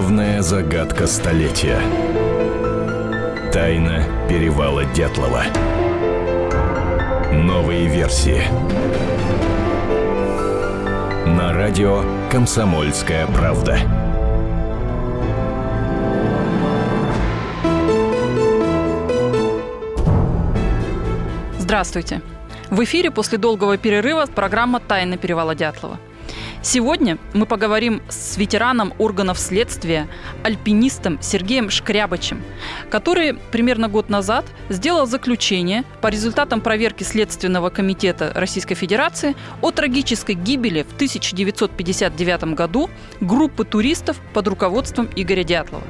Главная загадка столетия. Тайна перевала Дятлова. Новые версии. На радио «Комсомольская правда». Здравствуйте. В эфире после долгого перерыва программа «Тайна перевала Дятлова». Сегодня мы поговорим с ветераном органов следствия, альпинистом Сергеем Шкрябачем, который примерно год назад сделал заключение по результатам проверки Следственного комитета Российской Федерации о трагической гибели в 1959 году группы туристов под руководством Игоря Дятлова.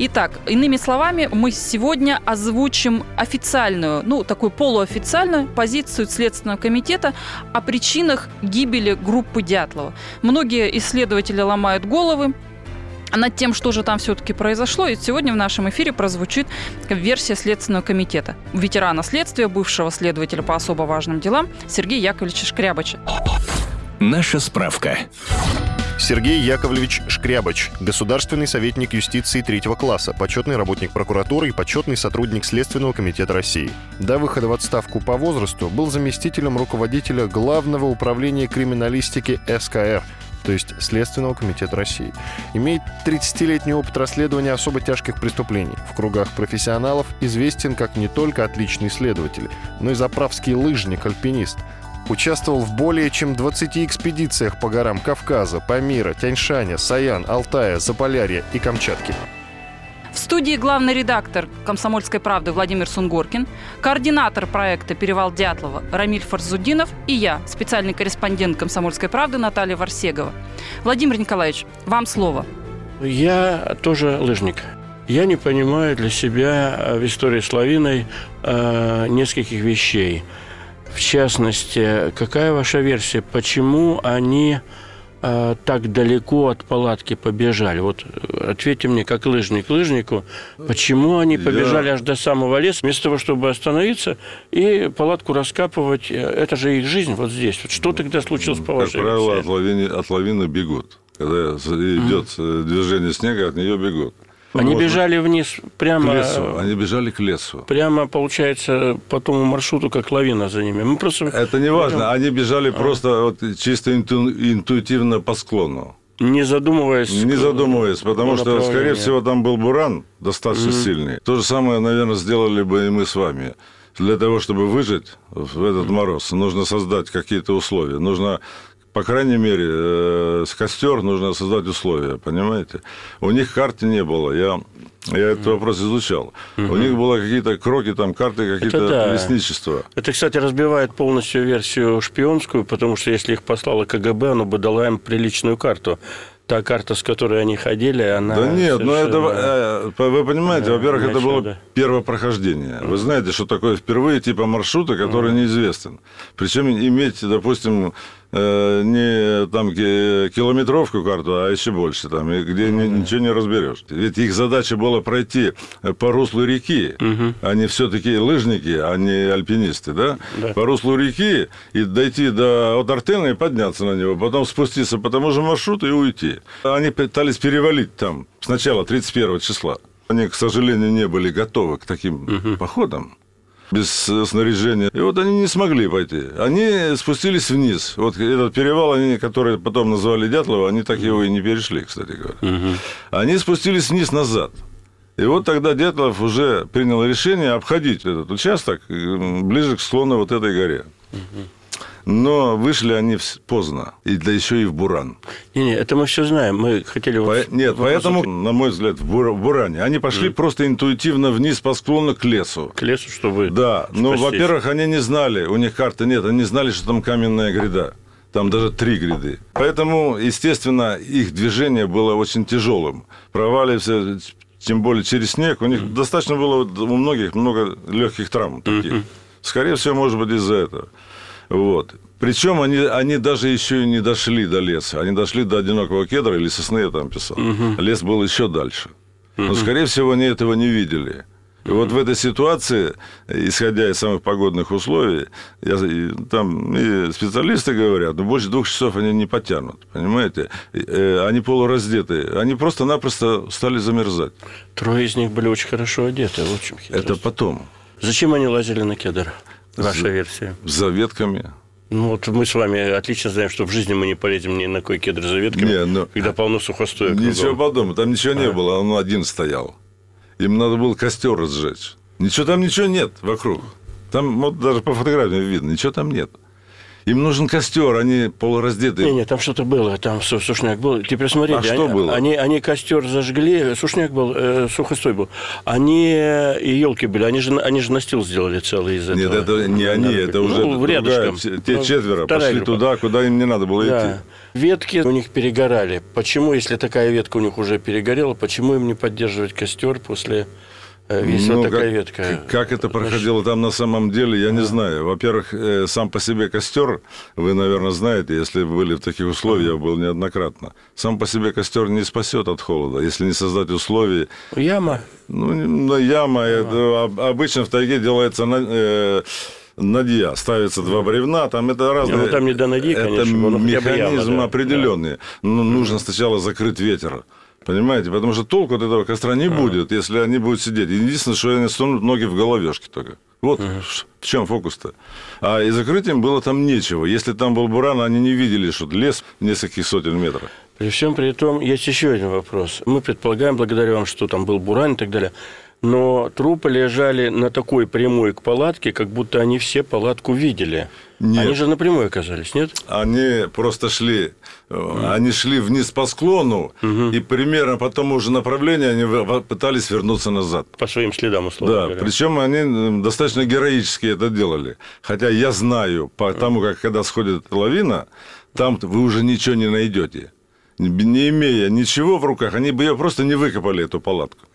Итак, иными словами, мы сегодня озвучим официальную, ну, такую полуофициальную позицию Следственного комитета о причинах гибели группы Дятлова. Многие исследователи ломают головы, над тем, что же там все-таки произошло. И сегодня в нашем эфире прозвучит версия Следственного комитета. Ветерана следствия, бывшего следователя по особо важным делам Сергея Яковлевича Шкрябача. Наша справка. Сергей Яковлевич Шкрябач, государственный советник юстиции третьего класса, почетный работник прокуратуры и почетный сотрудник Следственного комитета России. До выхода в отставку по возрасту был заместителем руководителя Главного управления криминалистики СКР, то есть Следственного комитета России. Имеет 30-летний опыт расследования особо тяжких преступлений. В кругах профессионалов известен как не только отличный следователь, но и заправский лыжник-альпинист – Участвовал в более чем 20 экспедициях по горам Кавказа, Памира, Тяньшаня, Саян, Алтая, Заполярья и Камчатки. В студии главный редактор «Комсомольской правды» Владимир Сунгоркин, координатор проекта «Перевал Дятлова» Рамиль Фарзудинов и я, специальный корреспондент «Комсомольской правды» Наталья Варсегова. Владимир Николаевич, вам слово. Я тоже лыжник. Я не понимаю для себя в истории с лавиной э, нескольких вещей – в частности, какая ваша версия, почему они э, так далеко от палатки побежали? Вот э, ответьте мне, как лыжник лыжнику, почему они побежали Я... аж до самого леса, вместо того, чтобы остановиться и палатку раскапывать? Э, это же их жизнь вот здесь. Вот что тогда случилось по вашей Как правило, от лавины, от лавины бегут. Когда идет mm-hmm. движение снега, от нее бегут. Они вот. бежали вниз прямо... К лесу. Они бежали к лесу. Прямо, получается, по тому маршруту, как лавина за ними. Мы просто... Это не важно. Они бежали а. просто вот, чисто инту... интуитивно по склону. Не задумываясь. Не задумываясь, потому что, скорее всего, там был буран достаточно mm-hmm. сильный. То же самое, наверное, сделали бы и мы с вами. Для того, чтобы выжить в этот мороз, нужно создать какие-то условия. Нужно по крайней мере, э, с костер нужно создать условия, понимаете? У них карты не было. Я я этот вопрос изучал. Угу. У них было какие-то кроки, там, карты, какие-то да. лесничества. Это, кстати, разбивает полностью версию шпионскую, потому что если их послало КГБ, оно бы дало им приличную карту та карта, с которой они ходили, она... Да нет, ну это, э, вы понимаете, во-первых, это было да. первое прохождение. Вы знаете, что такое впервые типа маршрута, который неизвестен. Причем иметь, допустим, Э, не там километровку карту, а еще больше там, где ну, ничего не разберешь. Ведь их задача была пройти по руслу реки. Угу. Они все-таки лыжники, а не альпинисты, да? да? По руслу реки и дойти до от Артена и подняться на него, потом спуститься по тому же маршруту и уйти. Они пытались перевалить там сначала 31 числа. Они, к сожалению, не были готовы к таким угу. походам без э, снаряжения. И вот они не смогли пойти. Они спустились вниз. Вот этот перевал, они, который потом назвали Дятлова, они так его и не перешли, кстати говоря. Угу. Они спустились вниз назад. И вот тогда Дятлов уже принял решение обходить этот участок э, ближе к склону вот этой горе. Угу. Но вышли они поздно, и да еще и в Буран. Не-не, это мы все знаем. Мы хотели... По... Нет, поэтому, на мой взгляд, в, Бур... в Буране они пошли mm. просто интуитивно вниз по склону к лесу. К лесу, чтобы... Да, но, во-первых, они не знали, у них карты нет, они не знали, что там каменная гряда. Там даже три гряды. Поэтому, естественно, их движение было очень тяжелым. Проваливаться, тем более через снег. У них mm. достаточно было у многих много легких травм таких. Mm-hmm. Скорее всего, может быть, из-за этого. Вот. Причем они, они даже еще и не дошли до леса. Они дошли до одинокого кедра или сосны, я там писал. Угу. Лес был еще дальше. Угу. Но, скорее всего, они этого не видели. И вот в этой ситуации, исходя из самых погодных условий, я, и, там и специалисты говорят, ну, больше двух часов они не потянут, понимаете? Э, они полураздетые, они просто-напросто стали замерзать. Трое из них были очень хорошо одеты, в общем. Это потом. Зачем они лазили на кедр? Ваша версия. За ветками. Ну, вот мы с вами отлично знаем, что в жизни мы не полезем ни на кой кедр за ветками, не, но... когда полно сухостоя. Ничего подобного, там ничего не а. было, он один стоял. Им надо было костер разжечь. Ничего там ничего нет вокруг. Там вот даже по фотографиям видно, ничего там нет. Им нужен костер, они полураздетые. Не, не, там что-то было, там сушняк был. Теперь смотри, а они, что было? Они, они костер зажгли, сушняк был, э, сухостой был. Они э, и елки были, они же, они же настил сделали целый из этого. Нет, это не они, это уже ну, другая, те ну, четверо пошли группа. туда, куда им не надо было да. идти. Ветки у них перегорали. Почему, если такая ветка у них уже перегорела, почему им не поддерживать костер после Э, висела ну, такая как, ветка. Как это проходило там на самом деле, я не знаю. Во-первых, э, сам по себе костер, вы, наверное, знаете, если были в таких условиях, я был неоднократно. Сам по себе костер не спасет от холода, если не создать условий. Яма. Ну, яма. Это, обычно в тайге делается на, э, надья, ставится два бревна, там это разные... Ну, там не до ноги, конечно. Это механизм яма, да. определенный. Да. Ну, нужно сначала закрыть ветер. Понимаете? Потому что толку от этого костра не будет, если они будут сидеть. Единственное, что они станут ноги в головешке только. Вот в чем фокус-то. А и закрытием было там нечего. Если там был буран, они не видели, что лес нескольких сотен метров. При всем при том, есть еще один вопрос. Мы предполагаем, благодаря вам, что там был буран и так далее, но трупы лежали на такой прямой к палатке, как будто они все палатку видели. Нет. Они же напрямую оказались, нет? Они просто шли, mm. они шли вниз по склону, mm-hmm. и примерно по тому же направлению они пытались вернуться назад. По своим следам, условно Да, говоря. причем они достаточно героически это делали. Хотя я знаю, по тому, как когда сходит лавина, там вы уже ничего не найдете. Не имея ничего в руках, они бы ее просто не выкопали, эту палатку.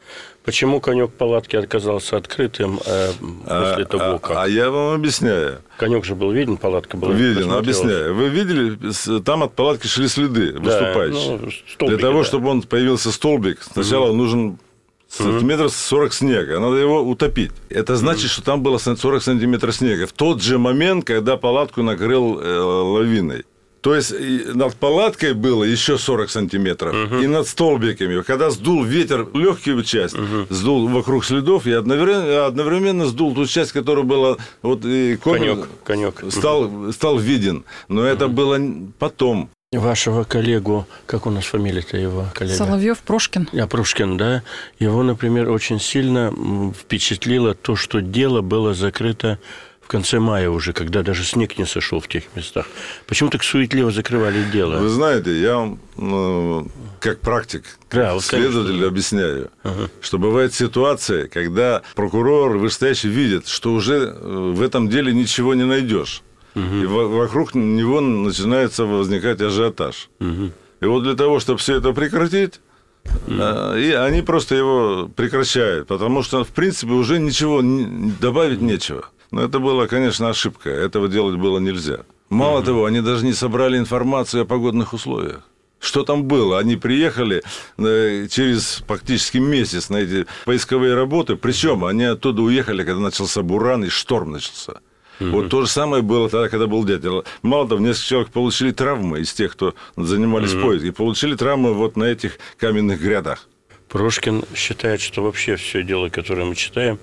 Почему конек палатки оказался открытым э, после а, того, как? А, а я вам объясняю. Конек же был виден, палатка была. Виден, объясняю. Вы видели, там от палатки шли следы да, выступающие. Ну, столбики, Для того, да. чтобы он появился столбик, сначала угу. нужен сантиметров 40 снега, надо его утопить. Это значит, что там было 40 сантиметров снега. В тот же момент, когда палатку накрыл э, лавиной. То есть над палаткой было еще 40 сантиметров, угу. и над столбиками. Когда сдул ветер легкую часть, угу. сдул вокруг следов, и одновременно, одновременно сдул ту часть, которая была... Вот, и конек, конек. Стал, угу. стал виден. Но угу. это было потом. Вашего коллегу, как у нас фамилия-то его коллега? Соловьев Прошкин. А, Прошкин, да. Его, например, очень сильно впечатлило то, что дело было закрыто конце мая уже, когда даже снег не сошел в тех местах. Почему так суетливо закрывали дело? Вы знаете, я вам ну, как практик, да, вот, следователь конечно. объясняю, ага. что бывает ситуация, когда прокурор, вышестоящий видит, что уже э, в этом деле ничего не найдешь. Угу. И вокруг него начинается возникать ажиотаж. Угу. И вот для того, чтобы все это прекратить, mm. и они просто его прекращают, потому что, в принципе, уже ничего добавить нечего. Но это была, конечно, ошибка. Этого делать было нельзя. Мало mm-hmm. того, они даже не собрали информацию о погодных условиях. Что там было? Они приехали э, через практически месяц на эти поисковые работы. Причем они оттуда уехали, когда начался буран и шторм начался. Mm-hmm. Вот то же самое было тогда, когда был дятел. Мало того, несколько человек получили травмы из тех, кто занимались mm-hmm. поиском, и получили травмы вот на этих каменных грядах. Прошкин считает, что вообще все дело, которое мы читаем,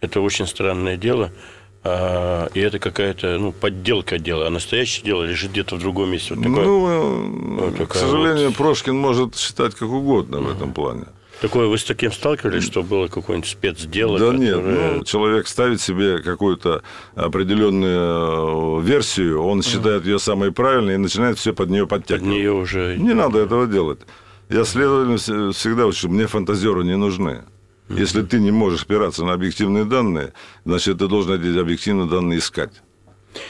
это очень странное дело – а, и это какая-то ну, подделка дела, а настоящее дело лежит где-то в другом месте. Вот такое, ну, вот к сожалению, вот... Прошкин может считать как угодно в этом плане. Такое вы с таким сталкивались, что было какое-нибудь спецдело? Да которое... нет, ну, человек ставит себе какую-то определенную э, версию, он считает ее самой правильной и начинает все под нее подтягивать. Под нее уже... Не надо этого делать. Я следовательно всегда учу, мне фантазеры не нужны. Если ты не можешь опираться на объективные данные, значит, ты должен эти объективные данные искать.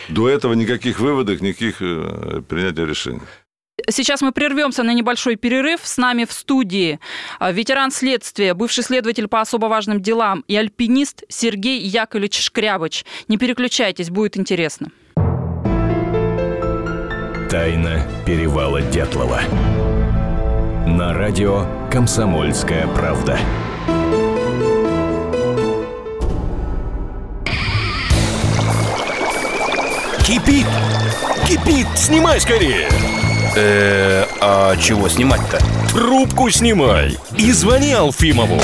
До этого никаких выводов, никаких э, принятия решений. Сейчас мы прервемся на небольшой перерыв. С нами в студии э, ветеран следствия, бывший следователь по особо важным делам и альпинист Сергей Яковлевич Шкрябыч. Не переключайтесь, будет интересно. Тайна перевала Дятлова. На радио «Комсомольская правда». Кипит! Кипит! Снимай скорее! Э, а чего снимать-то? Трубку снимай и звони Алфимову.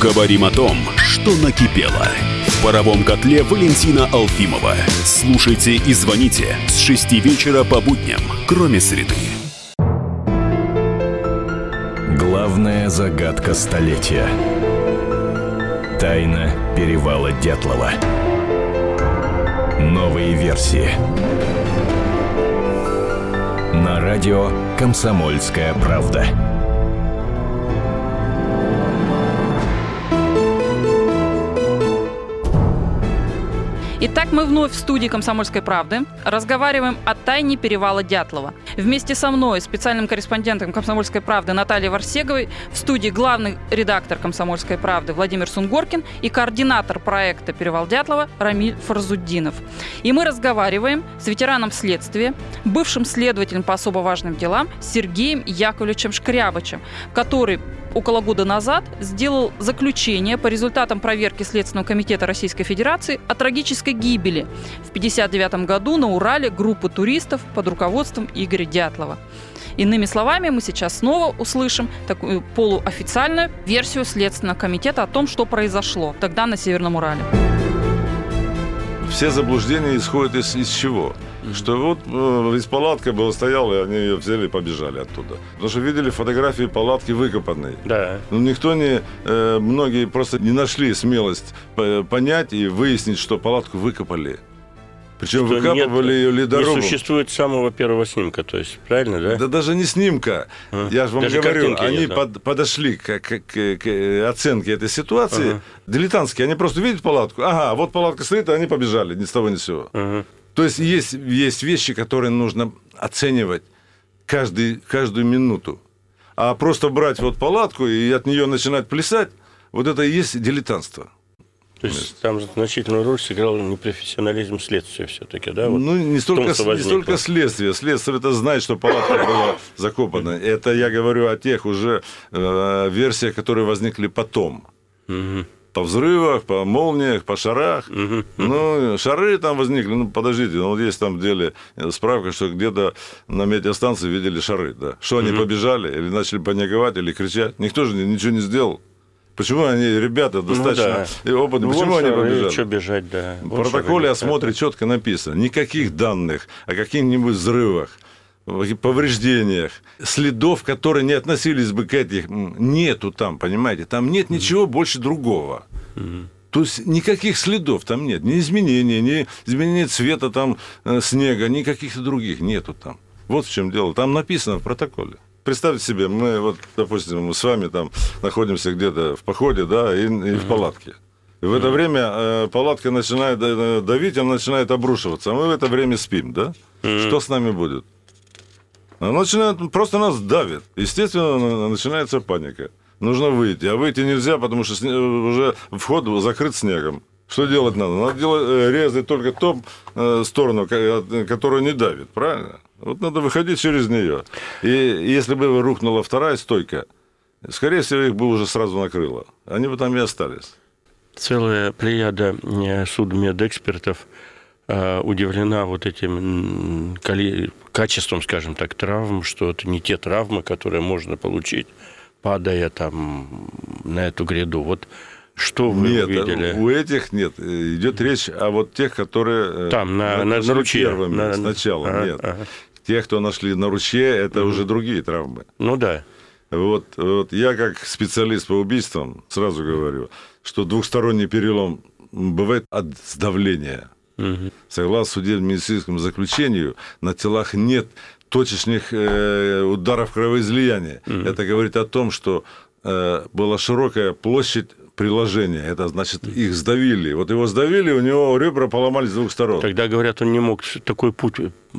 Говорим о том, что накипело. В паровом котле Валентина Алфимова. Слушайте и звоните с 6 вечера по будням, кроме среды. Главная загадка столетия. Тайна перевала Дятлова. Новые версии. На радио «Комсомольская правда». Итак, мы вновь в студии «Комсомольской правды» разговариваем о тайне перевала Дятлова. Вместе со мной, специальным корреспондентом «Комсомольской правды» Натальей Варсеговой, в студии главный редактор «Комсомольской правды» Владимир Сунгоркин и координатор проекта «Перевал Дятлова» Рамиль Фарзуддинов. И мы разговариваем с ветераном следствия, бывшим следователем по особо важным делам Сергеем Яковлевичем Шкрябычем, который около года назад сделал заключение по результатам проверки Следственного комитета Российской Федерации о трагической гибели в 1959 году на Урале группы туристов под руководством Игоря Дятлова. Иными словами, мы сейчас снова услышим такую полуофициальную версию Следственного комитета о том, что произошло тогда на Северном Урале. Все заблуждения исходят из, из чего? Что вот э, из палатка была стояла, и они ее взяли и побежали оттуда. Потому что видели фотографии палатки выкопанной. Да. Но никто не, э, многие просто не нашли смелость по- понять и выяснить, что палатку выкопали. Причем Что выкапывали нет- ее ледорубом. Не существует самого первого снимка, то есть, правильно, да? Да даже не снимка. А. Я же вам Даже говорю, они нет, да? под- подошли к, к- к- к оценке этой ситуации. Ага. Дилетантские. Они просто видят палатку. Ага, вот палатка стоит, а они побежали ни с того ни с сего. Ага. То есть есть, есть вещи, которые нужно оценивать каждый, каждую минуту. А просто брать вот палатку и от нее начинать плясать, вот это и есть дилетантство. То есть там значительную роль сыграл непрофессионализм следствия все-таки, да? Вот ну, не том, столько, что не столько следствие. Следствие это знает, что палатка была закопана. Это я говорю о тех уже э, версиях, которые возникли потом. Мгм. По взрывах, по молниях, по шарах. Мгм. Ну, шары там возникли. Ну, подождите, ну, вот есть там в деле справка, что где-то на метеостанции видели шары, да. Что они побежали, или начали паниковать, или кричать. Никто же ничего не сделал. Почему они, ребята, достаточно Ну да. опытные, Ну, почему они побежали? Что бежать, да. В протоколе шары, о смотре четко написано. Никаких данных о каких-нибудь взрывах, повреждениях, следов, которые не относились бы к этим, нету там, понимаете? Там нет ничего больше другого. То есть никаких следов там нет, ни изменения, ни изменения цвета там э, снега, ни каких-то других нету там. Вот в чем дело. Там написано в протоколе. Представьте себе, мы вот, допустим, мы с вами там находимся где-то в походе, да, и, и в палатке. И в это время э, палатка начинает э, давить, она начинает обрушиваться, а мы в это время спим, да? Что с нами будет? Она начинает, просто нас давит. Естественно, на- начинается паника. Нужно выйти. А выйти нельзя, потому что сне- уже вход закрыт снегом. Что делать надо? Надо делать, э, резать только ту э, сторону, ко- от- которая не давит, правильно? Вот надо выходить через нее. И если бы рухнула вторая стойка, скорее всего, их бы уже сразу накрыло. Они бы там и остались. Целая плеяда э, судмедэкспертов э, удивлена вот этим качеством, скажем так, травм, что это не те травмы, которые можно получить, падая там на эту гряду. Вот что вы нет, увидели? у этих нет. Идет речь о вот тех, которые... э, Там, на- на- на ручье. Первыми, На- сначала, ага, нет. ага. Тех, кто нашли на ручье, это уже другие травмы. Ну да. Вот, вот я как специалист по убийствам сразу говорю, что двухсторонний перелом бывает от сдавления. Мгм. Согласно судебно-медицинскому заключению, на телах нет точечных э, ударов кровоизлияния. Это говорит о том, что э, была широкая площадь приложения. Это значит, их сдавили. Вот его сдавили, у него ребра поломались с двух сторон. Тогда, говорят, он не мог такой путь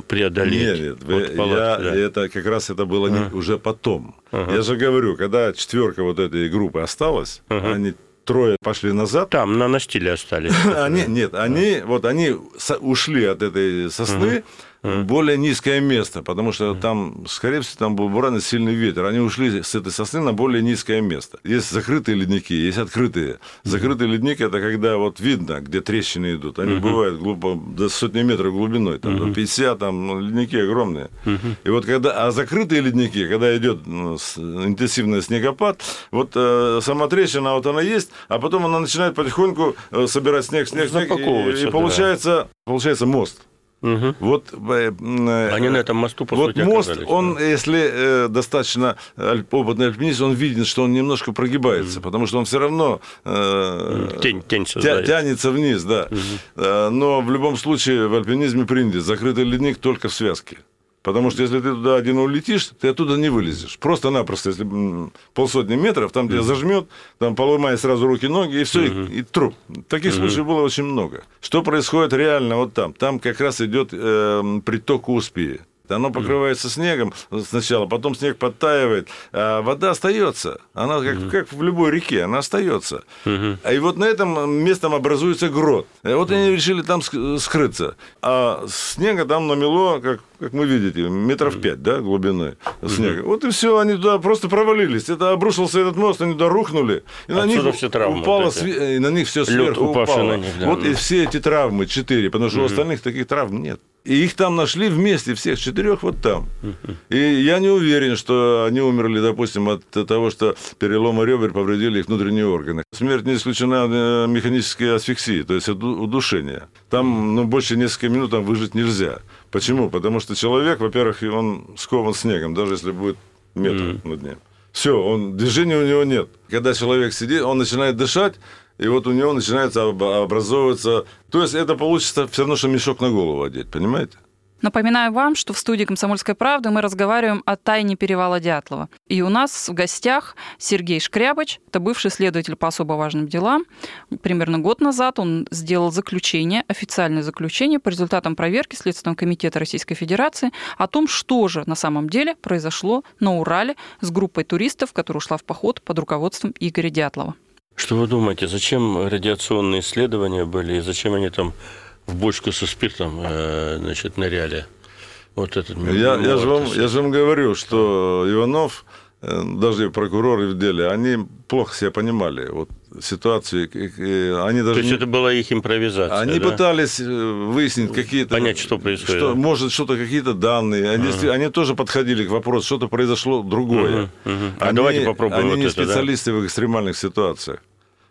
преодолеть. Нет, нет, от вы- палатки, я, да. это как раз это было не- Ага. уже потом. Ага. Я же говорю, когда четверка вот этой группы осталась, Ага. они трое пошли назад. Там, на настиле остались. Они, нет, они, вот они ушли от этой сосны, более низкое место, потому что там, скорее всего, там был буранный сильный ветер. Они ушли с этой сосны на более низкое место. Есть закрытые ледники, есть открытые. Закрытый ледник – это когда вот видно, где трещины идут. Они бывают глубоко, до сотни метров глубиной, там, до 50, там ну, ледники огромные. И вот когда, а закрытые ледники, когда идет ну, интенсивный снегопад, вот э, сама трещина, вот она есть, а потом она начинает потихоньку э, собирать снег, снег, снег, и, и получается, получается мост. Угу. Вот, э, Они на этом мосту, по вот сути, мост, оказались, он, да. если э, достаточно опытный альпинист, он видит, что он немножко прогибается, потому что он все равно э, Тень, тень тя- тянется вниз, да. Э, Но в любом случае в альпинизме принято закрытый ледник только в связке. Потому что если ты туда один улетишь, ты оттуда не вылезешь. Просто-напросто, если полсотни метров, там тебя зажмет, там поломай сразу руки-ноги, и все, и, и труп. Таких случаев было очень много. Что происходит реально вот там? Там как раз идет э, приток Успии. Оно покрывается снегом сначала, потом снег подтаивает, а вода остается. Она как, как в любой реке, она остается. А И вот на этом местом образуется грот. И вот они решили там ск- скрыться. А снега там намело, как, как мы видите, метров пять да, глубины снега. Вот и все, они туда просто провалились. Это обрушился этот мост, они туда рухнули. И на Отсюда них все травмы упало, вот и на них все сверху упало. на них, да. Вот и все эти травмы, четыре, потому что у остальных таких травм нет. И их там нашли вместе, всех четырех вот там. И я не уверен, что они умерли, допустим, от того, что переломы ребер повредили их внутренние органы. Смерть не исключена э, механической асфиксии, то есть уду- удушение. Там ну, больше нескольких минут там выжить нельзя. Почему? Потому что человек, во-первых, он скован снегом, даже если будет метр над ним. Все, он, движения у него нет. Когда человек сидит, он начинает дышать, и вот у него начинается об- образовываться... То есть это получится все равно, что мешок на голову одеть, понимаете? Напоминаю вам, что в студии «Комсомольской правды» мы разговариваем о тайне перевала Дятлова. И у нас в гостях Сергей Шкрябыч, это бывший следователь по особо важным делам. Примерно год назад он сделал заключение, официальное заключение по результатам проверки Следственного комитета Российской Федерации о том, что же на самом деле произошло на Урале с группой туристов, которая ушла в поход под руководством Игоря Дятлова. Что вы думаете, зачем радиационные исследования были, и зачем они там в бочку со спиртом э, значит, ныряли? Вот этот Я, я, же вам, я же вам говорю, что Иванов, даже и прокуроры в деле, они плохо себя понимали. Вот ситуации, э, они То даже есть не- это была их импровизация, Они да? пытались э, выяснить какие-то... Понять, что происходит. Что, может, что-то, какие-то данные. Они, действи- они тоже подходили к вопросу, что-то произошло другое. Мгм, мгм. А Они- давайте попробуем Они вот не это, да? специалисты в экстремальных ситуациях.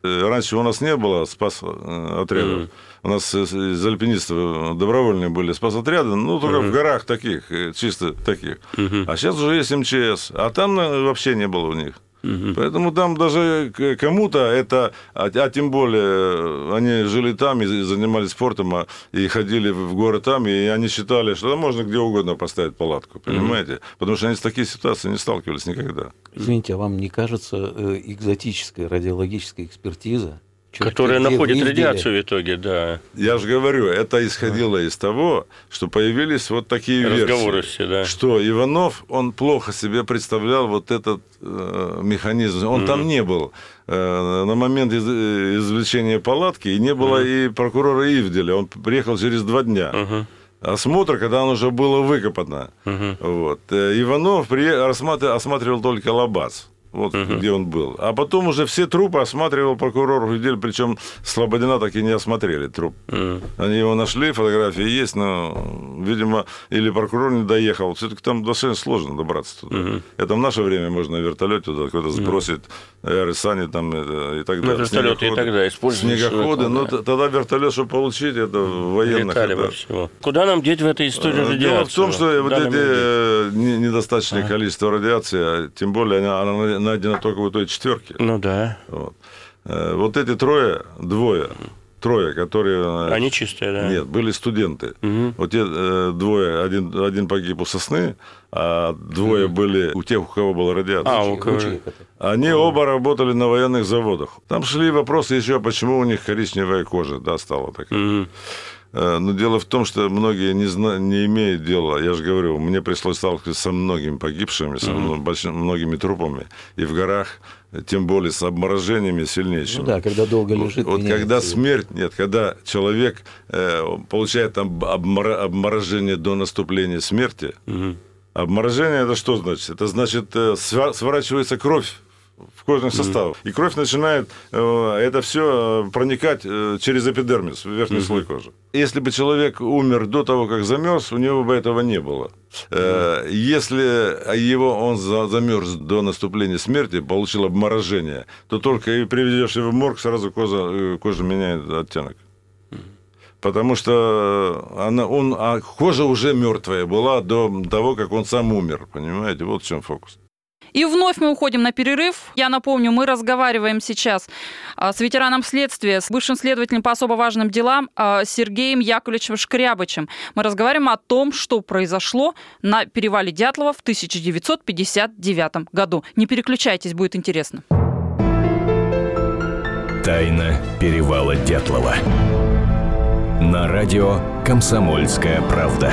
Э, Раньше у нас не было спас-отрядов. У нас э, из альпинистов добровольные были спас-отряды, ну, только в горах таких, э, чисто таких. А сейчас уже есть МЧС. А там э, вообще не было у них. Поэтому там даже кому-то это, а, а тем более э, они жили там и занимались спортом, а, и ходили в горы там, и они считали, что можно где угодно поставить палатку, понимаете? Потому что они с такой ситуацией не сталкивались никогда. Извините, а вам не кажется э, экзотическая радиологическая экспертиза, чёрт Которая находит радиацию в итоге, да. Я же говорю, это исходило из того, что появились вот такие Разговоры версии. все, да. Что Иванов, он плохо себе представлял вот этот э, механизм. Он там не был э, на момент из- извлечения палатки, и не было и прокурора Ивделя. Он приехал через два дня. Мгм. Осмотр, когда оно уже было выкопано. Вот. Э, Иванов рассматр- осматривал только Лабац. Вот где он был. А потом уже все трупы осматривал прокурор Гудель, причем Слободина так и не осмотрели труп. Они его нашли, фотографии есть, но, видимо, или прокурор не доехал. Все-таки там достаточно сложно добраться туда. Это в наше время можно на вертолете туда какой-то сбросить, аэры, сани там это, и так Ну, далее. вертолеты и Снегоходы. тогда использовались Снегоходы, но тогда вертолет, чтобы получить, это военных. Летали это- всего. Куда нам деть в этой истории Э, радиацию? Дело в том, что вот эти э, не- недостаточное количество радиации, а тем более она, она найдена только в той четверке. Ну да. Вот. Э, вот эти трое, двое, трое, которые... э, Они чистые, да. Нет, были студенты. Вот те э, двое, один, один погиб у сосны, а двое были у тех, у кого была радиация. А, у кого? Они оба работали на военных заводах. Там шли вопросы еще, почему у них коричневая кожа, да, стала такая. Мгм. Э, но дело в том, что многие не, зна- не имеют дела. Я же говорю, мне пришлось сталкиваться со многими погибшими, со mm-hmm. большим, многими трупами. И в горах, тем более с обморожениями сильнейшими. Ну да, когда долго лежит. Вот, вот когда смерть, нет, когда человек э, получает там обмор- обморожение до наступления смерти, mm-hmm. обморожение это что значит? Это значит, э, сворачивается кровь в кожный состав. Mm-hmm. И кровь начинает э, это все э, проникать э, через эпидермис, верхний mm-hmm. слой кожи. Если бы человек умер до того, как замерз, у него бы этого не было. Mm-hmm. Если его он замерз до наступления смерти, получил обморожение, то только и приведешь его в морг, сразу кожа, кожа меняет оттенок. Потому что она, он, а кожа уже мертвая была до того, как он сам умер. Понимаете, вот в чем фокус. И вновь мы уходим на перерыв. Я напомню, мы разговариваем сейчас а, с ветераном следствия, с бывшим следователем по особо важным делам а, Сергеем Яковлевичем Шкрябычем. Мы разговариваем о том, что произошло на перевале Дятлова в 1959 году. Не переключайтесь, будет интересно. Тайна перевала Дятлова. На радио «Комсомольская правда».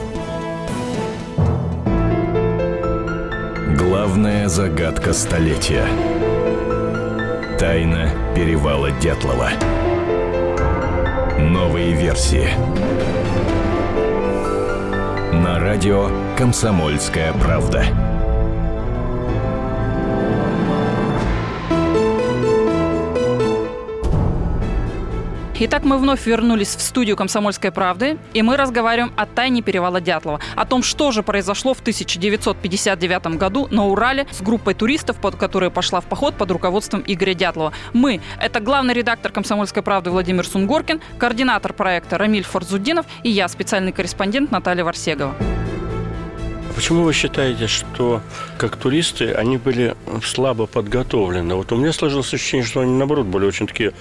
Главная загадка столетия. Тайна перевала Дятлова. Новые версии. На радио «Комсомольская правда». Итак, мы вновь вернулись в студию «Комсомольской правды», и мы разговариваем о тайне перевала Дятлова, о том, что же произошло в 1959 году на Урале с группой туристов, под которая пошла в поход под руководством Игоря Дятлова. Мы – это главный редактор «Комсомольской правды» Владимир Сунгоркин, координатор проекта Рамиль Форзуддинов и я, специальный корреспондент Наталья Варсегова. Почему вы считаете, что как туристы они были слабо подготовлены? Вот у меня сложилось ощущение, что они, наоборот, были очень такие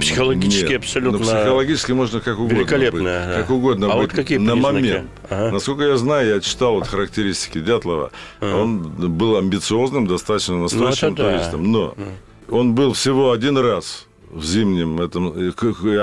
психологически Нет, абсолютно... Ну, психологически можно как угодно Великолепно. Быть, как угодно а быть вот какие на признаки? момент. Ага. Насколько я знаю, я читал вот характеристики Дятлова. Ага. Он был амбициозным, достаточно ну, настойчивым ну, туристом. Да. Но он был всего один раз в зимнем этом.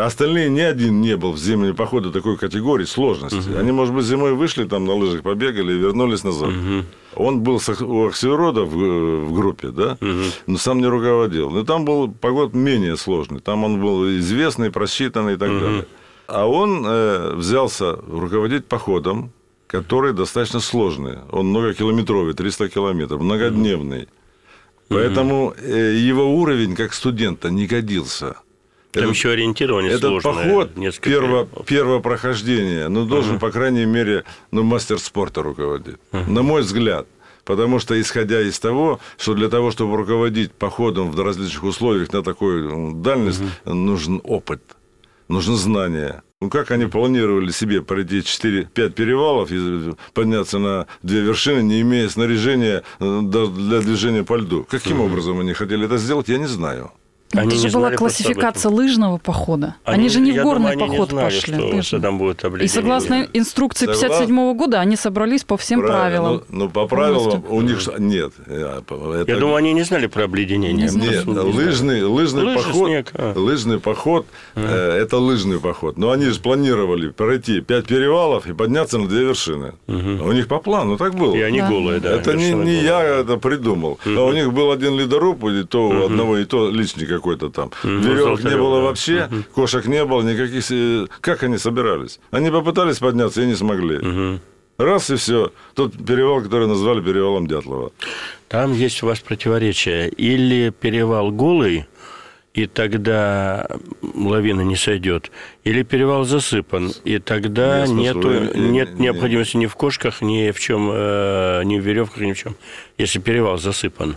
Остальные ни один не был в зимние походы такой категории сложности. Угу. Они, может быть, зимой вышли там на лыжах, побегали и вернулись назад. Угу. Он был у Аксельрода в, в группе, да, угу. но сам не руководил. Но там был поход менее сложный. Там он был известный, просчитанный и так угу. далее. А он э, взялся руководить походом, который достаточно сложный. Он многокилометровый, 300 километров, многодневный. Поэтому э, его уровень как студента не годился. Там этот, еще ориентирование Этот сложное, поход, перво, первое прохождение, ну, должен, uh-huh. по крайней мере, ну, мастер спорта руководить. Uh-huh. На мой взгляд. Потому что, исходя из того, что для того, чтобы руководить походом в различных условиях на такую дальность, uh-huh. нужен опыт, нужно знание. Ну, как они планировали себе пройти 4-5 перевалов и подняться на две вершины, не имея снаряжения э, для движения по льду? Каким образом они хотели это сделать, я не знаю. Они это же была классификация лыжного похода. Они, они же не в горный думаю, поход знали, пошли. Что там будет и согласно инструкции 57 года, они собрались по всем Правильно. правилам. Ну, ну по правилам у них нет. Это... Я думаю, они не знали про обледенение. Не нет, лыжный, лыжный Лыжи, поход, снег, а. лыжный поход, а. э, это лыжный поход. Но они же планировали пройти 5 перевалов и подняться на две вершины. Угу. У них по плану так было. И они да. голые, да. Это не, не я это придумал. Угу. А у них был один ледоруб, и то угу. одного, и то личный какой-то там. Mm-hmm. Веревок не было вообще, mm-hmm. кошек не было, никаких... Как они собирались? Они попытались подняться и не смогли. Mm-hmm. Раз и все. Тот перевал, который назвали перевалом Дятлова. Там есть у вас противоречие. Или перевал голый, и тогда лавина не сойдет. Или перевал засыпан, и тогда нет нету, нет не, необходимости ни в кошках, ни в чем, э, ни в веревках, ни в чем. Если перевал засыпан.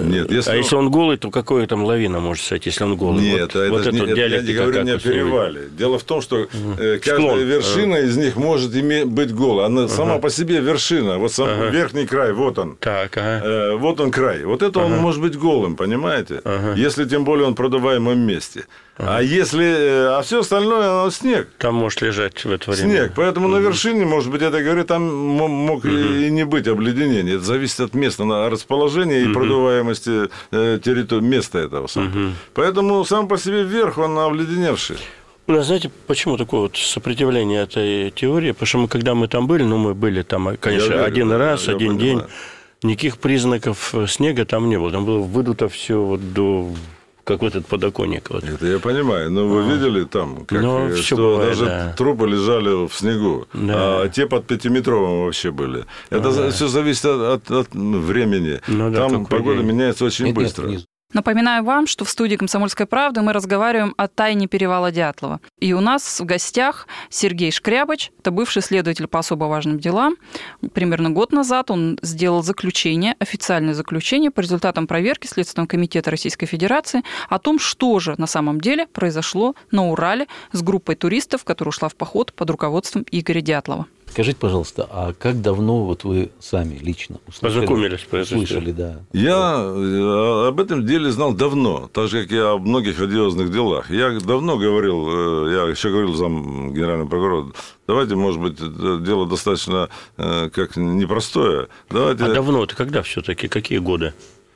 Нет, если а он- если он голый, то какое там лавина может стать, если он голый? Нет, вот, это, вот эта не, это я не говорю не о перевале. Дело в том, что э, каждая Склон. вершина из них может иметь, быть голой. Она сама по себе вершина. Вот сам верхний край, вот он. Так, ага. Э, вот он край. Вот это он может быть голым, понимаете? Если тем более он в продуваемом месте. А если... э, А все остальное, оно снег. Там может лежать в это время. Снег. Поэтому на вершине, может быть, это говорит, там мо- мог и не быть обледенения. Это зависит от места, на расположения и продуваемости э, территории, места этого самого. Поэтому сам по себе вверх он обледеневший. Ну, знаете, почему такое вот сопротивление этой теории? Потому что мы, когда мы там были, ну, мы были там, конечно, верю, один раз, я один понимаю. день, никаких признаков э, снега там не было. Там было выдуто все вот до как вот этот подоконник. Вот. Это я понимаю. Но вы видели там, как, Ну, э, что бывает, даже да. трупы лежали в снегу, Да. а те под пятиметровым вообще были. Это все зависит от, от- от времени. Ну да, там погода день. меняется очень Нет, нет, быстро. внизу. Напоминаю вам, что в студии «Комсомольской правды» мы разговариваем о тайне перевала Дятлова. И у нас в гостях Сергей Шкрябыч, это бывший следователь по особо важным делам. Примерно год назад он сделал заключение, официальное заключение по результатам проверки Следственного комитета Российской Федерации о том, что же на самом деле произошло на Урале с группой туристов, которая ушла в поход под руководством Игоря Дятлова. Скажите, пожалуйста, а как давно вот вы сами лично услышали? Познакомились? Услышали, да. Я э, об этом деле знал давно, так же, как и о многих одиозных делах. Я давно говорил, э, я еще говорил зам генерального прокурора, давайте, может быть, это дело достаточно э, как непростое. Давайте... А давно это когда все-таки? Какие годы?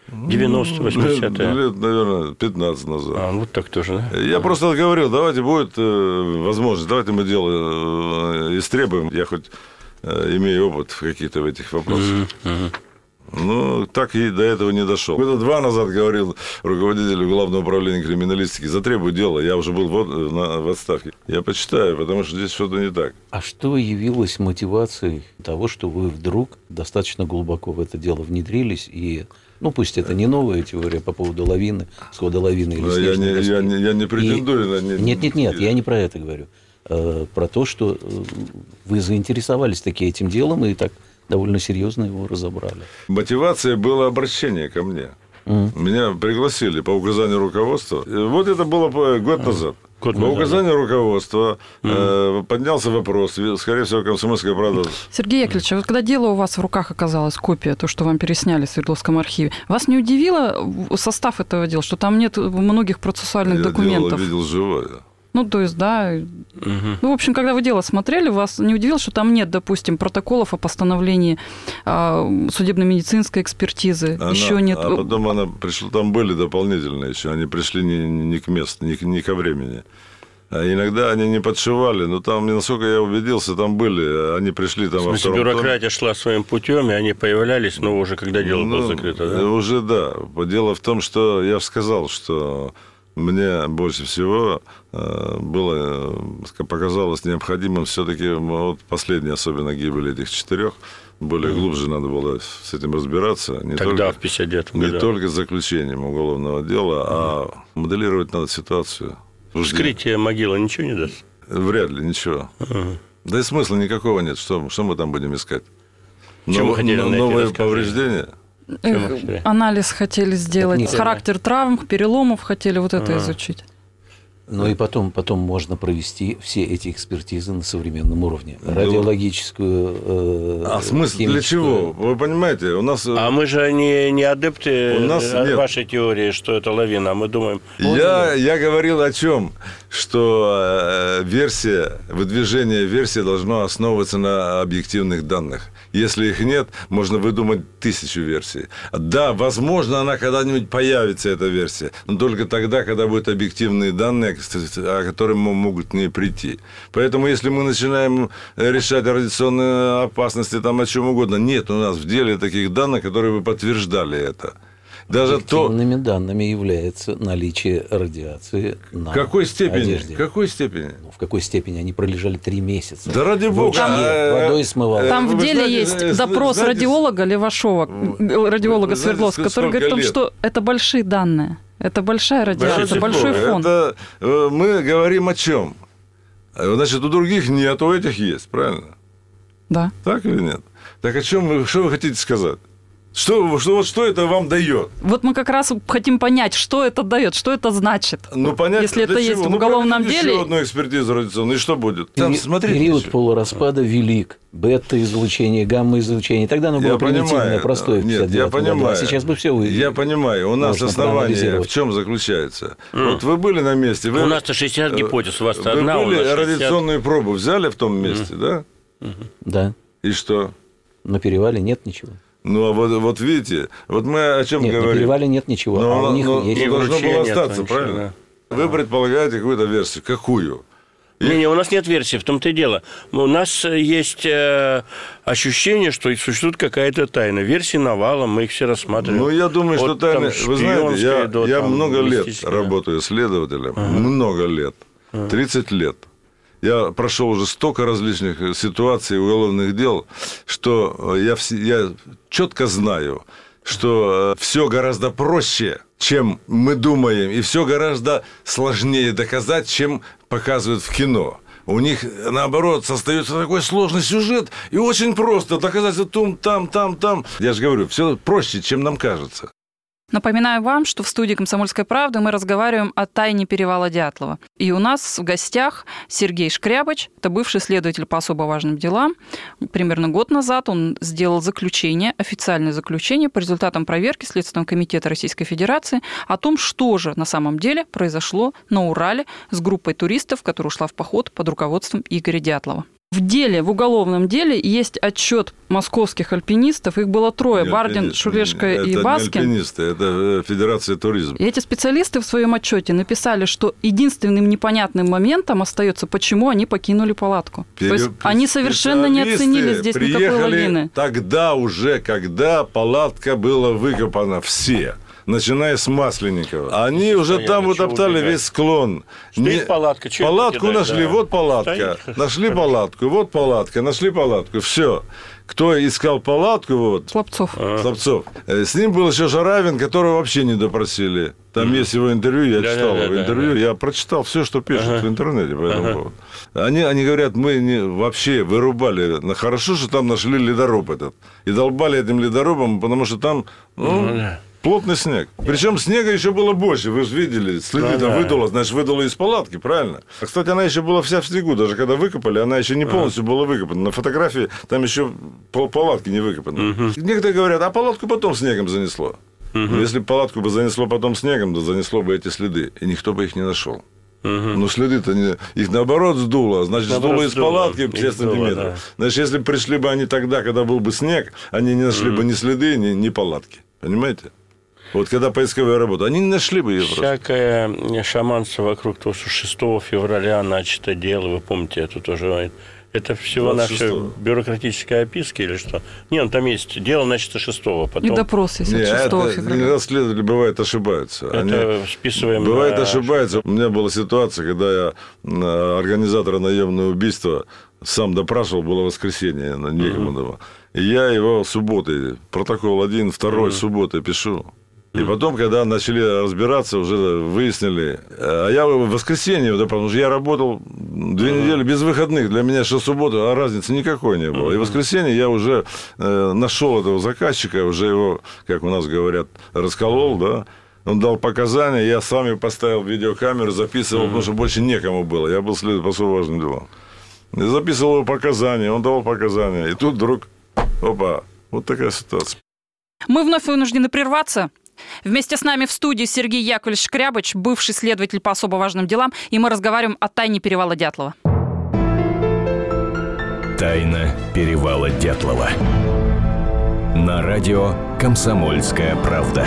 90 80 лет, наверное, 15 назад. А, вот так тоже, да? Я просто говорил, давайте будет э, возможность, давайте мы дело э, истребуем. Я хоть э, имею опыт в каких-то в этих вопросах. Ну, так и до этого не дошел. Года два назад говорил руководителю Главного управления криминалистики, затребуй дело, я уже был в, на- в отставке. Я почитаю, потому что здесь что-то не так. А что явилось мотивацией того, что вы вдруг достаточно глубоко в это дело внедрились и ну, пусть это не новая теория по поводу лавины, схода лавины или Но я, снежной не, доски. я, не, я не претендую на... не- Нет, нет, нет, я не про это говорю. Э, Про то, что э, вы заинтересовались таки этим делом и так довольно серьезно его разобрали. Мотивация была обращение ко мне. Мгм. Меня пригласили по указанию руководства. Э, Вот это было год назад. Год по назад, указанию руководства э, поднялся вопрос, скорее всего, комсомольская правда. Сергей Яковлевич, а вот когда дело у вас в руках оказалось, копия, то, что вам пересняли в Свердловском архиве, вас не удивило состав этого дела, что там нет многих процессуальных Я документов? делал, видел живое. Ну, то есть, да. Мгм. Ну, в общем, когда вы дело смотрели, вас не удивило, что там нет, допустим, протоколов о постановлении а, судебно-медицинской экспертизы? Она- Еще нет. А потом она пришла, там были дополнительные еще, они пришли не, не к месту, не, к- не ко времени. А иногда они не подшивали, но там, насколько я убедился, там были, они пришли там В во смысле, втором томе. бюрократия шла своим путем, и они появлялись, но уже когда дело было Ну, закрыто, э, да? Уже да. Дело в том, что я же сказал, что мне больше всего э, было, э, показалось необходимым все-таки, вот последняя особенно гибель этих четырех, более глубже надо было с этим разбираться. Не Тогда, только, в 59 не году. только с заключением уголовного дела, а моделировать надо ситуацию. Вскрытие могилы ничего не даст? Вряд ли, ничего. Да и смысла никакого нет. Что, что мы там будем искать? Чем Нов- хотели найти, новые расскажи. повреждения? Анализ хотели сделать, характер травм, переломов хотели вот это Ага. изучить. Ну и потом, потом можно провести все эти экспертизы на современном уровне. Да. Радиологическую, э, А смысл для чего? Вы понимаете, у нас... э, А мы же не, не адепты У нас э, нет. вашей теории, что это лавина. А мы думаем, Я, я говорил о чем? Что э, версия, выдвижение версии должно основываться на объективных данных. Если их нет, можно выдумать тысячу версий. Да, возможно, она когда-нибудь появится, эта версия, но только тогда, когда будут объективные данные, о которых могут к ней прийти. Поэтому, если мы начинаем э, решать о радиационной опасности, там о чем угодно, нет у нас в деле таких данных, которые бы подтверждали это. Даже то, данными является наличие радиации на в какой степени? одежде. В какой степени? Ну, в какой степени они пролежали три месяца. Да ради бога. Там э, водой смывало. Там вы в деле знаете, есть э, допрос знаете, радиолога Левашова, м, радиолога Свердловска, который говорит о том, лет? что это большие данные. Это большая радиация, Большой большой фон. Это э, мы говорим о чем? Э, Значит, у других нет, у этих есть, правильно? Да. Так или нет? Так о чем вы, что вы хотите сказать? Что, что, вот что это вам дает? Вот мы как раз хотим понять, что это дает, что это значит. Ну, понять, Если это для есть чего? в Ну, уголовном проведите деле- еще одну экспертизу радиационную, и что будет? Там, Пери- смотрите период еще. полураспада велик. Бета-излучение, гамма-излучение. Тогда оно было Я примитивное, понимаю. простое. Нет, я 59 году. А понимаю. сейчас бы все вы... Я понимаю. У нас можно основание в чем заключается? Вот вы были на месте. Вы, У нас-то 60 гипотез, у вас вы одна, у были, нас 60. радиационную пробу взяли в том месте, да? Да. И что? На перевале нет ничего. Ну, а вот, вот видите, вот мы о чем Нет, на говорим. перевале нет ничего. Но, а у них но- есть. И но должно вручения было нет, остаться, ничего, правильно? Вы предполагаете какую-то версию. Какую? Не, не, у нас нет версии, в том-то и дело. У нас э, есть э, ощущение, что существует какая-то тайна. Версии навалом, мы их все рассматриваем. Ну, я думаю, что там, тайны... Вы знаете, я, до, я там, много лет работаю следователем. Много лет. 30 лет. Я прошел уже столько различных э, ситуаций, уголовных дел, что э, я, я четко знаю, что все гораздо проще, чем мы думаем, и все гораздо сложнее доказать, чем показывают в кино. У них, наоборот, создается такой сложный сюжет, и очень просто доказать там, там, там, там. Я же говорю, все проще, чем нам кажется. Напоминаю вам, что в студии «Комсомольской правды» мы разговариваем о тайне перевала Дятлова. И у нас в гостях Сергей Шкрябыч, это бывший следователь по особо важным делам. Примерно год назад он сделал заключение, официальное заключение по результатам проверки Следственного комитета Российской Федерации о том, что же на самом деле произошло на Урале с группой туристов, которая ушла в поход под руководством Игоря Дятлова. В деле, в уголовном деле есть отчет московских альпинистов. Их было трое. Не Бардин, альпинисты, Шулешко это и Баскин. альпинисты, это э, Федерация туризма. И эти специалисты в своем отчете написали, что единственным непонятным моментом остается, почему они покинули палатку. То есть Пере- они совершенно не оценили здесь никакой лавины. Тогда уже, когда палатка была выкопана все. Начиная с Масленникова. Они уже Понятно, там вот весь склон. Стоит палатка, чего Палатку нашли, да. вот палатка. Стоит. Нашли палатку, вот палатка, нашли палатку. Все. Кто искал палатку, вот, Слабцов. А. Слабцов. Э, С ним был еще Жаравин, которого вообще не допросили. Там есть его интервью, я Да, читал да, его да, интервью, да. я прочитал все, что пишут в интернете по этому поводу. Они, они говорят, мы не, вообще вырубали. Ну, Хорошо, что там нашли ледоруб этот. И долбали этим ледорубом, потому что там ну, плотный снег. Причем снега еще было больше. Вы же видели, следы Да, там да. выдуло, значит, выдуло из палатки, правильно? А, кстати, она еще была вся в снегу. Даже когда выкопали, она еще не полностью была выкопана. На фотографии там еще пол палатки не выкопаны. Некоторые говорят, а палатку потом снегом занесло. Но если палатку бы занесло потом снегом, то занесло бы эти следы, и никто бы их не нашел. Но следы-то не... их наоборот сдуло, значит, Наоборот, сдуло из сдуло. палатки Их 5 сдуло, сантиметров. да. Значит, если пришли бы они тогда, когда был бы снег, они не нашли бы ни следы, ни, ни палатки. Понимаете? Вот когда поисковая работа, они не нашли бы ее просто. Всякое шаманство вокруг того, что 6 февраля начато дело, вы помните, это тоже... Это всего на 26-го. бюрократическая описка или что? Не, ну там есть дело начато 6 И потом допрос, если Не, от 6 это февраля. иногда следователи бывает ошибаются. Они- это списываем Бывает на- ошибаются. У меня была ситуация, когда я м, организатора наемного убийства сам допрашивал, было воскресенье, на некому было. И я его субботой, протокол один, второй субботы пишу. И потом, когда начали разбираться, уже выяснили. А я в воскресенье, да, потому что я работал две недели без выходных. Для меня что суббота, а разницы никакой не было. И в воскресенье я уже э, нашел этого заказчика, уже его, как у нас говорят, расколол, да. Он дал показания, я сам его поставил видеокамеру, записывал, потому что больше некому было. Я был следователь по важным делам. Я записывал его показания, он давал показания. И тут вдруг, опа, вот такая ситуация. Мы вновь вынуждены прерваться. Вместе с нами в студии Сергей Яковлевич Шкрябыч, бывший следователь по особо важным делам, и мы разговариваем о тайне перевала Дятлова. Тайна перевала Дятлова. На радио «Комсомольская правда».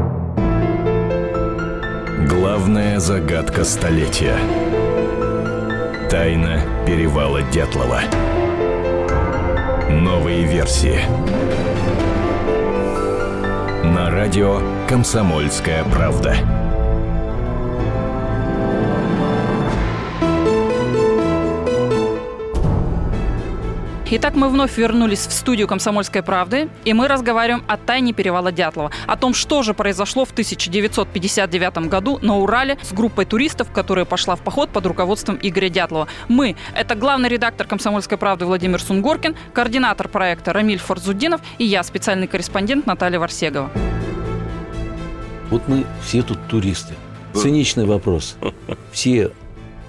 Главная загадка столетия. Тайна перевала Дятлова. Новые версии. На радио «Комсомольская правда». Итак, мы вновь вернулись в студию «Комсомольской правды», и мы разговариваем о тайне перевала Дятлова, о том, что же произошло в 1959 году на Урале с группой туристов, которая пошла в поход под руководством Игоря Дятлова. Мы – это главный редактор «Комсомольской правды» Владимир Сунгоркин, координатор проекта Рамиль Форзудинов и я, специальный корреспондент Наталья Варсегова. Вот мы все тут туристы. Циничный вопрос. Все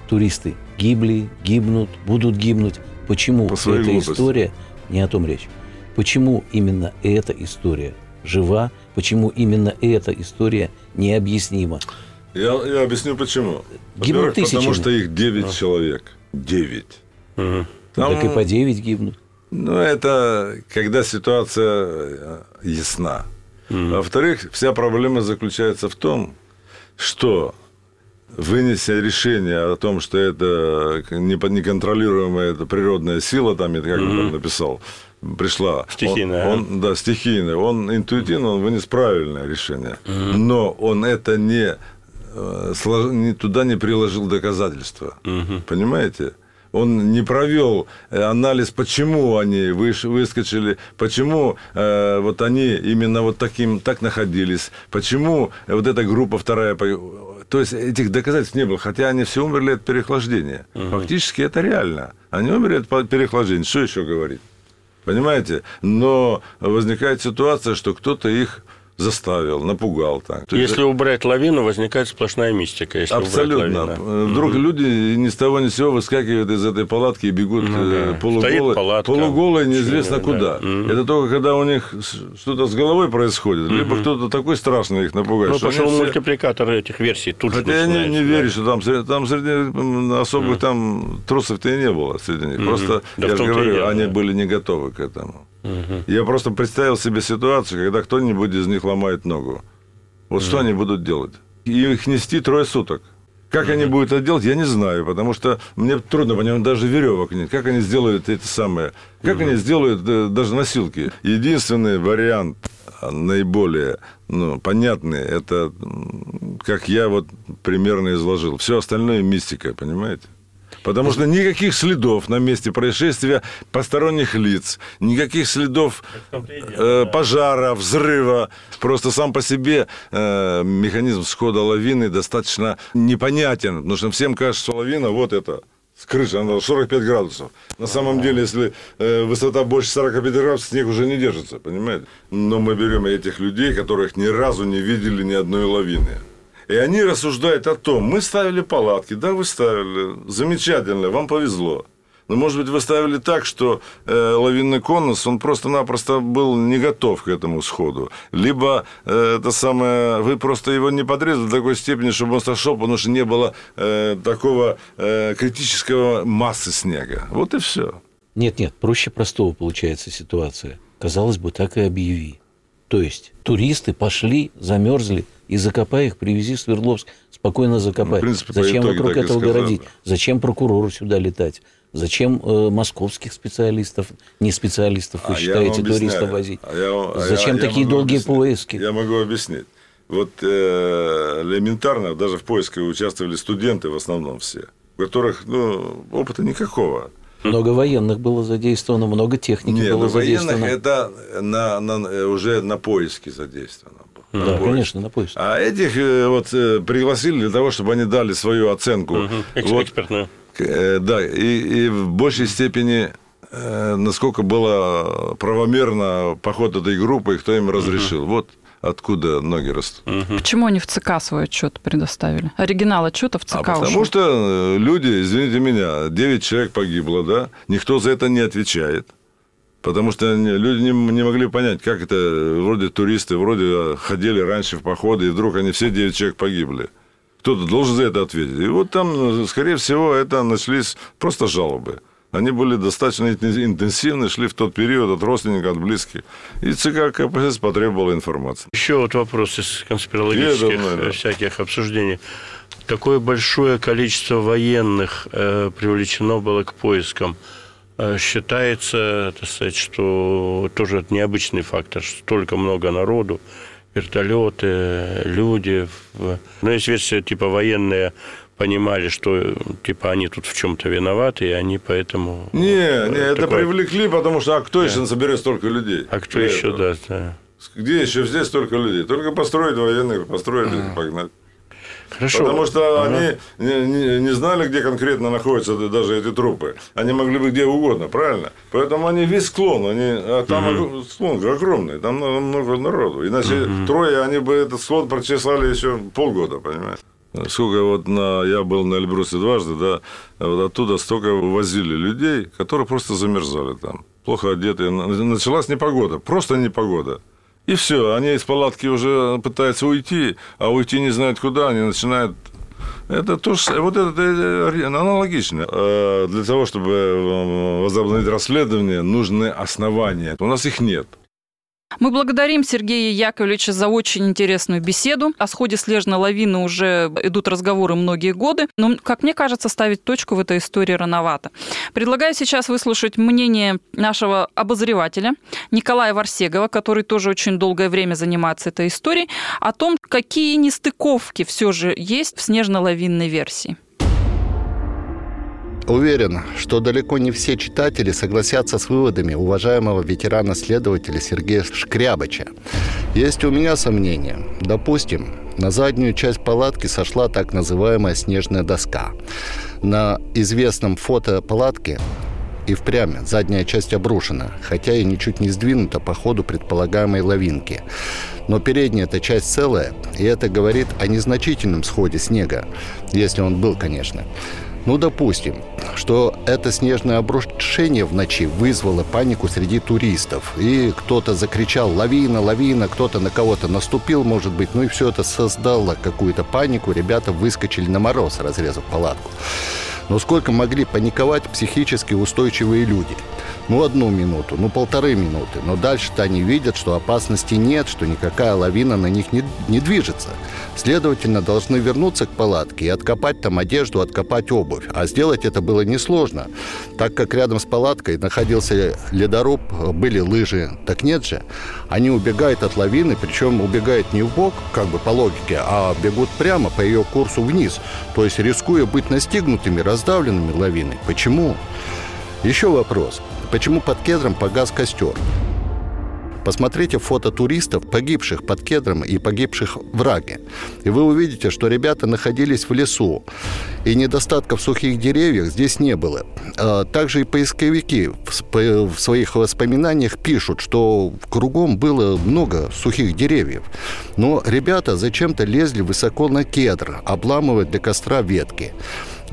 туристы гибли, гибнут, будут гибнуть. Почему По эта своей глупости. история, не о том речь, почему именно эта история жива, почему именно эта история необъяснима? Я, я объясню почему. Гибнут Во-первых, потому что их 9 человек. 9. Там, Так и по 9 гибнут. Ну, это когда ситуация э, ясна. Во-вторых, вся проблема заключается в том, что вынеся решение о том, что это непо- неконтролируемая это природная сила, там, это как он там написал, пришла. Стихийная, Он, он- да, стихийная. Он интуитивно он вынес правильное решение. Но он это не, э, не- туда не приложил доказательства. Понимаете? Он не провел э, анализ, почему они выш- выскочили, почему э, вот они именно вот таким так находились, почему вот эта группа вторая. То есть этих доказательств не было, хотя они все умерли от переохлаждения. Фактически это реально. Они умерли от переохлаждения. Что еще говорить? Понимаете? Но возникает ситуация, что кто-то их заставил, напугал так. То есть Если убрать лавину, возникает сплошная мистика. Если Абсолютно. Э, Вдруг люди ни с того ни с сего выскакивают из этой палатки и бегут Ну э, да. полуголые, палатка, полуголые неизвестно шумно, куда. да. Мгм. Это только когда у них что-то с головой происходит, либо кто-то такой страшный их напугает. Ну, пошел все- мультипликатор этих версий. Тут же Хотя я не, не да. верю, что там, там среди особых там трусов-то и не было среди них. Просто, Да я же говорю, дело, они да. были не готовы к этому. Я просто представил себе ситуацию, когда кто-нибудь из них ломает ногу. Вот что они будут делать? Их нести трое суток. Как они будут это делать, я не знаю, потому что мне трудно понять, даже веревок нет. Как они сделают эти самые, как они сделают э, даже носилки. Единственный вариант а, наиболее ну, понятный, это как я вот примерно изложил. Все остальное мистика, понимаете? Потому что никаких следов на месте происшествия посторонних лиц, никаких следов э, пожара, взрыва. Просто сам по себе э, механизм схода лавины достаточно непонятен. Потому что всем кажется, что лавина вот это с крыши, она 45 градусов. На самом деле, если э, высота больше 45 градусов, снег уже не держится, понимаете? Но мы берем этих людей, которых ни разу не видели ни одной лавины. И они рассуждают о том, мы ставили палатки, да, вы ставили, замечательно, вам повезло. Но, может быть, вы ставили так, что э, лавинный конус, он просто-напросто был не готов к этому сходу. Либо э, это самое, вы просто его не подрезали до такой степени, чтобы он сошел, потому что не было э, такого э, критического массы снега. Вот и все. Нет, нет, проще простого получается ситуация. Казалось бы, так и объяви. То есть туристы пошли, замерзли, и закопай их, привези в Свердловск, спокойно закопай. Ну, принципе, Зачем вокруг этого сказали. городить? Зачем прокурору сюда летать? Зачем э, московских специалистов, не специалистов, вы А я считаете, туристов возить? А я вам- а я- Зачем я такие могу долгие объяснить. поиски? Я могу объяснить. Вот э, элементарно, даже в поиске участвовали студенты в основном все, у которых ну, опыта никакого. Много военных было задействовано, много техники Нет, было ну, военных задействовано. это на, на- уже на поиске задействовано. было. На Да, поиске. конечно, на поиск. А этих э, вот э, пригласили для того, чтобы они дали свою оценку. Экс- Вот, Экспертную. Э, Да, и, и в большей степени, насколько было правомерно поход этой группы, и кто им разрешил. Вот откуда ноги растут. Почему они в ЦК свой отчет предоставили? Оригинал отчета в ЦК А потому ушел. что э, люди, извините меня, 9 человек погибло, да, никто за это не отвечает. Потому что люди не, не могли понять, как это, вроде туристы, вроде э, ходили раньше в походы, и вдруг они все 9 человек погибли. Кто-то должен за это ответить. И вот там, э, скорее всего, это нашлись просто жалобы. Они были достаточно интенс- интенсивны, шли в тот период от родственников, от близких. И ЦК КПСС потребовала информации. Еще вот вопрос из конспирологических думаю, да. э, всяких обсуждений. Такое большое количество военных э, привлечено было к поискам. Э, считается, так сказать, что тоже это необычный фактор, что столько много народу вертолеты, люди. Ну, есть версия типа военные понимали, что типа они тут в чем-то виноваты, и они поэтому... Не, не, это привлекли, потому что а кто да. еще соберет столько людей? А кто еще, этого? да, да. Где еще здесь столько людей? Только построить военных, построить и погнать. Хорошо. Потому что ага. они не, не, не знали, где конкретно находятся даже эти трупы. Они могли быть где угодно, правильно? Поэтому они весь склон, они, а там угу. склон огромный, там много народу. Иначе угу. трое, они бы этот склон прочесали еще полгода, понимаете? Сколько вот на, я был на Эльбрусе дважды, да, вот оттуда столько возили людей, которые просто замерзали там, плохо одетые. Началась непогода, просто непогода. И все, они из палатки уже пытаются уйти, а уйти не знают куда, они начинают это тоже, вот это э, аналогично. Э, для того, чтобы э, возобновить расследование, нужны основания. У нас их нет. Мы благодарим Сергея Яковлевича за очень интересную беседу. О сходе снежной лавины уже идут разговоры многие годы, но, как мне кажется, ставить точку в этой истории рановато. Предлагаю сейчас выслушать мнение нашего обозревателя Николая Варсегова, который тоже очень долгое время занимается этой историей, о том, какие нестыковки все же есть в снежно-лавинной версии. Уверен, что далеко не все читатели согласятся с выводами уважаемого ветерана-следователя Сергея Шкрябыча. Есть у меня сомнения. Допустим, на заднюю часть палатки сошла так называемая снежная доска. На известном фото палатки и впрямь задняя часть обрушена, хотя и ничуть не сдвинута по ходу предполагаемой лавинки. Но передняя эта часть целая, и это говорит о незначительном сходе снега, если он был, конечно. Ну, допустим, что это снежное обрушение в ночи вызвало панику среди туристов. И кто-то закричал «Лавина! Лавина!», кто-то на кого-то наступил, может быть. Ну и все это создало какую-то панику. Ребята выскочили на мороз, разрезав палатку. Но сколько могли паниковать психически устойчивые люди? Ну, одну минуту, ну, полторы минуты. Но дальше-то они видят, что опасности нет, что никакая лавина на них не, не движется. Следовательно, должны вернуться к палатке и откопать там одежду, откопать обувь. А сделать это было несложно, так как рядом с палаткой находился ледоруб, были лыжи. Так нет же. Они убегают от лавины, причем убегают не в бок, как бы по логике, а бегут прямо по ее курсу вниз. То есть рискуя быть настигнутыми, раздавленными лавиной. Почему? Еще вопрос. Почему под кедром погас костер? Посмотрите фото туристов, погибших под кедром и погибших в Раге. И вы увидите, что ребята находились в лесу. И недостатков сухих деревьев здесь не было. А также и поисковики в своих воспоминаниях пишут, что кругом было много сухих деревьев. Но ребята зачем-то лезли высоко на кедр, обламывать для костра ветки.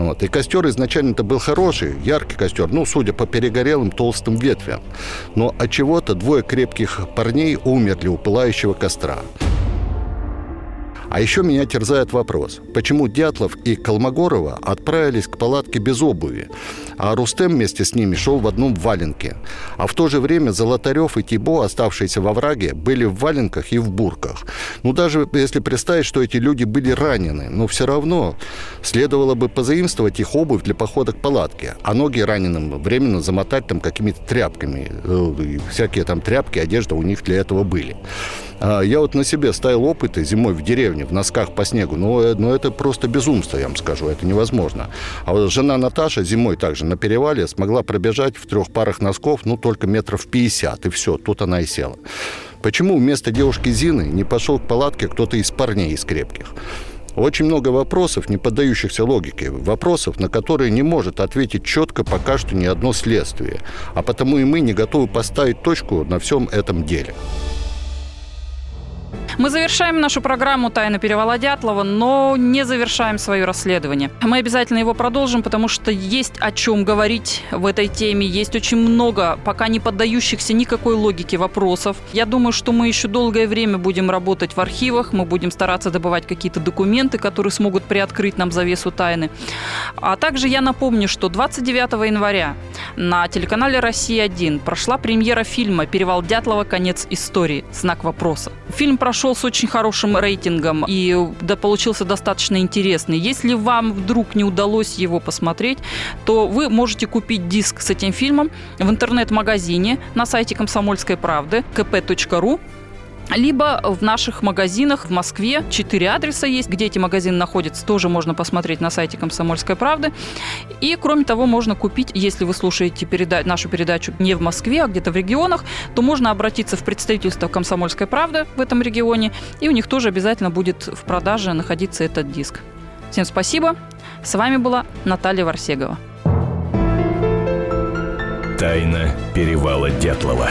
Вот. И костер изначально-то был хороший, яркий костер, ну, судя по перегорелым толстым ветвям. Но от чего-то двое крепких парней умерли у пылающего костра. А еще меня терзает вопрос, почему Дятлов и Колмогорова отправились к палатке без обуви, а Рустем вместе с ними шел в одном валенке. А в то же время Золотарев и Тибо, оставшиеся во враге, были в валенках и в бурках. Ну, даже если представить, что эти люди были ранены, но все равно следовало бы позаимствовать их обувь для похода к палатке, а ноги раненым временно замотать там какими-то тряпками. Э, всякие там тряпки, одежда у них для этого были. А, я вот на себе ставил опыты зимой в деревне, в носках по снегу. Ну, э, ну это просто безумство, я вам скажу, это невозможно. А вот жена Наташа зимой также на перевале смогла пробежать в трех парах носков, ну, только метров 50, и все, тут она и села. Почему вместо девушки Зины не пошел к палатке кто-то из парней из крепких? Очень много вопросов, не поддающихся логике, вопросов, на которые не может ответить четко пока что ни одно следствие. А потому и мы не готовы поставить точку на всем этом деле. Мы завершаем нашу программу «Тайна перевала Дятлова», но не завершаем свое расследование. Мы обязательно его продолжим, потому что есть о чем говорить в этой теме. Есть очень много пока не поддающихся никакой логике вопросов. Я думаю, что мы еще долгое время будем работать в архивах, мы будем стараться добывать какие-то документы, которые смогут приоткрыть нам завесу тайны. А также я напомню, что 29 января на телеканале «Россия-1» прошла премьера фильма «Перевал Дятлова. Конец истории. Знак вопроса». Фильм прошел прошел с очень хорошим рейтингом и да, получился достаточно интересный. Если вам вдруг не удалось его посмотреть, то вы можете купить диск с этим фильмом в интернет-магазине на сайте Комсомольской правды kp.ru либо в наших магазинах в Москве. Четыре адреса есть, где эти магазины находятся, тоже можно посмотреть на сайте «Комсомольской правды». И, кроме того, можно купить, если вы слушаете переда- нашу передачу не в Москве, а где-то в регионах, то можно обратиться в представительство «Комсомольской правды» в этом регионе, и у них тоже обязательно будет в продаже находиться этот диск. Всем спасибо. С вами была Наталья Варсегова. Тайна перевала Дятлова.